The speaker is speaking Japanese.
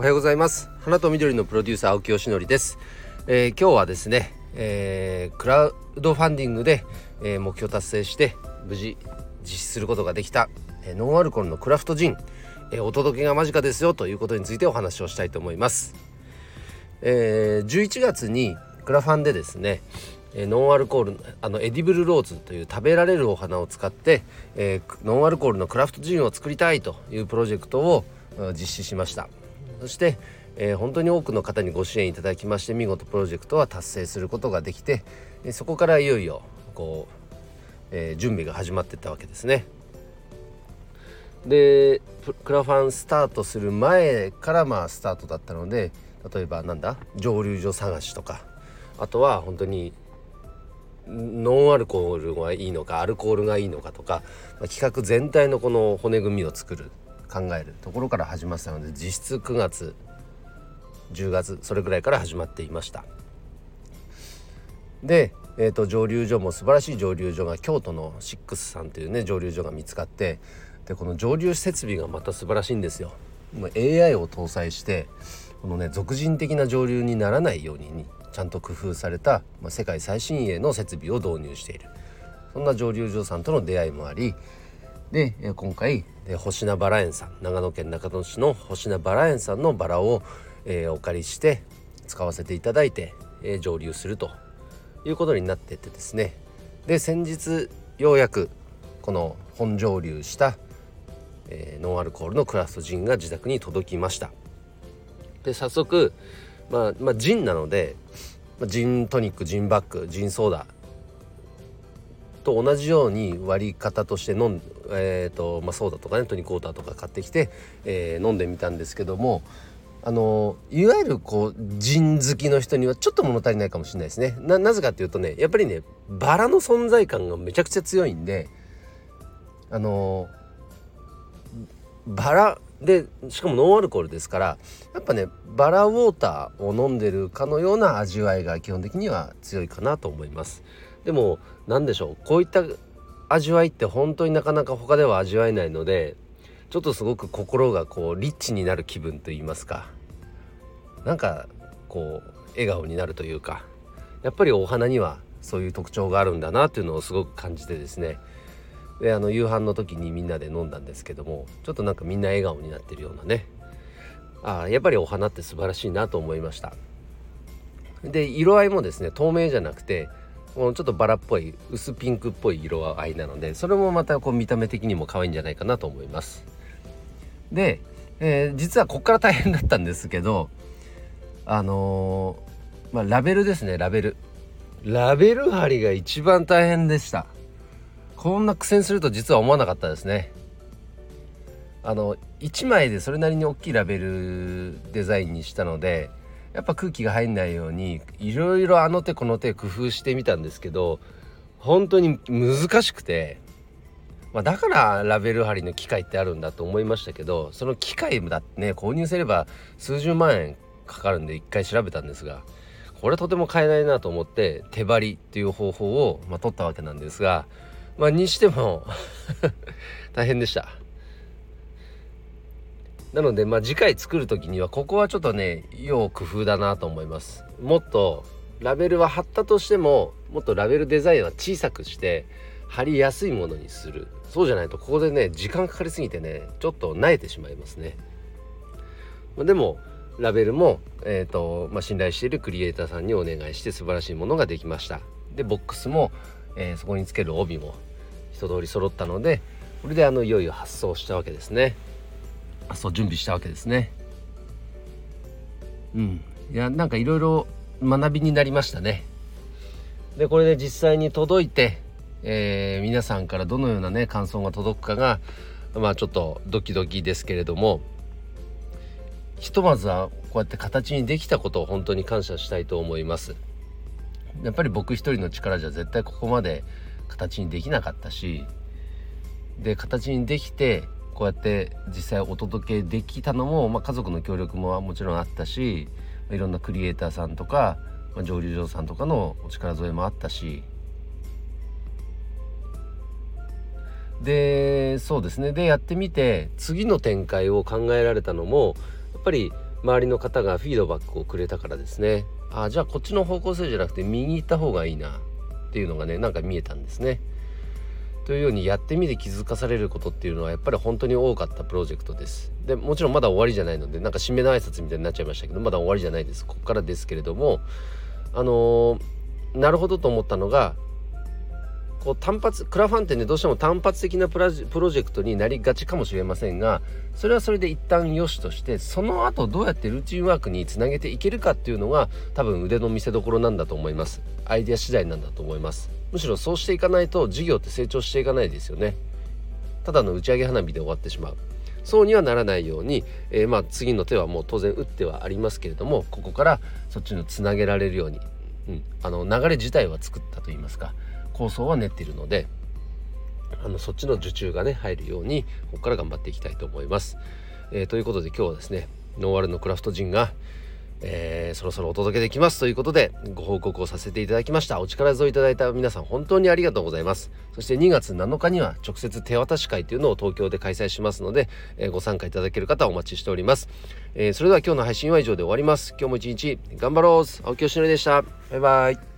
おはようございます。花と緑のプロデューサー青木よしのりです、えー、今日はですね、えー、クラウドファンディングで、えー、目標達成して無事実施することができた、えノンアルコールのクラフトジン、えお届けが間近ですよということについてお話をしたいと思います、え11月にクラファンでですねノンアルコールあのエディブルローズという食べられるお花を使って、えー、ノンアルコールのクラフトジンを作りたいというプロジェクトを実施しました。そして、えー、本当に多くの方にご支援いただきまして見事プロジェクトは達成することができてそこからいよいよこう、えー、準備が始まっていったわけですね。でクラファンスタートする前からまあスタートだったので例えばなんだ蒸留所探しとかあとは本当にノンアルコールがいいのかアルコールがいいのかとか、まあ、企画全体のこの骨組みを作る考えるところから始まったので実質9月10月それぐらいから始まっていました。で、えーと、蒸留所も素晴らしい蒸留所が京都のシックスさんというね蒸留所が見つかってでこの蒸留設備がまた素晴らしいんですよ。AI を搭載してこのね俗人的な蒸留にならないようにちゃんと工夫された、まあ、世界最新鋭の設備を導入している。そんな蒸留所さんとの出会いもありで今回星名バラ園さん長野県中野市の星名バラ園さんのバラを、えー、お借りして使わせていただいて、えー、蒸留するということになっててですね。で先日ようやくこの本蒸留した、えー、ノンアルコールのクラフトジンが自宅に届きました。で早速まあ、まあ、ジンなので、まあ、ジントニックジンバッグジンソーダと同じように割り方として飲ん、えーとまあ、ソーダとかねトニックウォーターとか買ってきて、えー、飲んでみたんですけどもあのいわゆるこうジン好きの人にはちょっと物足りないかもしれないですね。ななぜかっていうとねやっぱりねバラの存在感がめちゃくちゃ強いんであのバラでしかもノンアルコールですからやっぱねバラウォーターを飲んでるかのような味わいが基本的には強いかなと思います。でも何でしょう。こういった味わいって本当になかなか他では味わえないのでちょっとすごく心がこうリッチになる気分といいますか。なんかこう笑顔になるというかやっぱりお花にはそういう特徴があるんだなっていうのをすごく感じてですね。であの夕飯の時にみんなで飲んだんですけどもちょっとなんかみんな笑顔になってるようなね。あやっぱりお花って素晴らしいなと思いました。で色合いもですね透明じゃなくてこのちょっとバラっぽい薄ピンクっぽい色合いなのでそれもまたこう見た目的にも可愛いんじゃないかなと思います。で、えー、実はこっから大変だったんですけどあのー、まあ、ラベルですねラベル。ラベル貼りが一番大変でした。こんな苦戦すると実は思わなかったですね。あの1枚でそれなりに大きいラベルデザインにしたのでやっぱ空気が入んないようにいろいろあの手この手工夫してみたんですけど本当に難しくて、まあ、だからラベル貼りの機械ってあるんだと思いましたけどその機械だってね購入すれば数十万円かかるんで一回調べたんですがこれはとても買えないなと思って手張りっていう方法を、まあ、取ったわけなんですがまあにしても 大変でした。なのでまあ次回作る時にはここはちょっとね要工夫だなと思います。もっとラベルは貼ったとしてももっとラベルデザインは小さくして貼りやすいものにする。そうじゃないとここでね時間かかりすぎてねちょっと慣れてしまいますね。でもラベルも、えーとまあ、信頼しているクリエイターさんにお願いして素晴らしいものができました。でボックスもえー、そこにつける帯も一通り揃ったのでこれであのいよいよ発送したわけですね。発送準備したわけですね。うん。いやなんかいろいろ学びになりましたね。でこれで実際に届いて、えー、皆さんからどのようなね感想が届くかがまあちょっとドキドキですけれどもひとまずはこうやって形にできたことを本当に感謝したいと思います。やっぱり僕一人の力じゃ絶対ここまで形にできなかったしで形にできてこうやって実際お届けできたのも、まあ、家族の協力ももちろんあったしいろんなクリエイターさんとか、まあ、蒸留所さんとかのお力添えもあったし。でそうですね。でやってみて次の展開を考えられたのもやっぱり周りの方がフィードバックをくれたからですね。あじゃあこっちの方向性じゃなくて右行った方がいいなっていうのがねなんか見えたんですね。というようにやってみて気づかされることっていうのはやっぱり本当に多かったプロジェクトです。でもちろんまだ終わりじゃないのでなんか締めの挨拶みたいになっちゃいましたけどまだ終わりじゃないですここからですけれどもあのー、なるほどと思ったのがこう単発クラファンってねどうしても単発的なプロジェクトになりがちかもしれませんがそれはそれで一旦良しとしてその後どうやってルーチンワークにつなげていけるかっていうのが多分腕の見せ所なんだと思います。アイデア次第なんだと思います。むしろそうしていかないと事業って成長していかないですよね。ただの打ち上げ花火で終わってしまう。そうにはならないように、えー、まあ次の手はもう当然打ってはありますけれどもここからそっちのつなげられるように、うん、あの流れ自体は作ったと言いますか。構想は練っているのであのそっちの受注がね入るようにここから頑張っていきたいと思います。えー、ということで今日はですねノーアルのクラフトジンが、えー、そろそろお届けできます。ということでご報告をさせていただきました。お力添えいただいた皆さん本当にありがとうございます。そして2月7日には直接手渡し会というのを東京で開催しますので、えー、ご参加いただける方お待ちしております、えー、それでは今日の配信は以上で終わります。今日も一日頑張ろう。青木よしのりでした。バイバイ。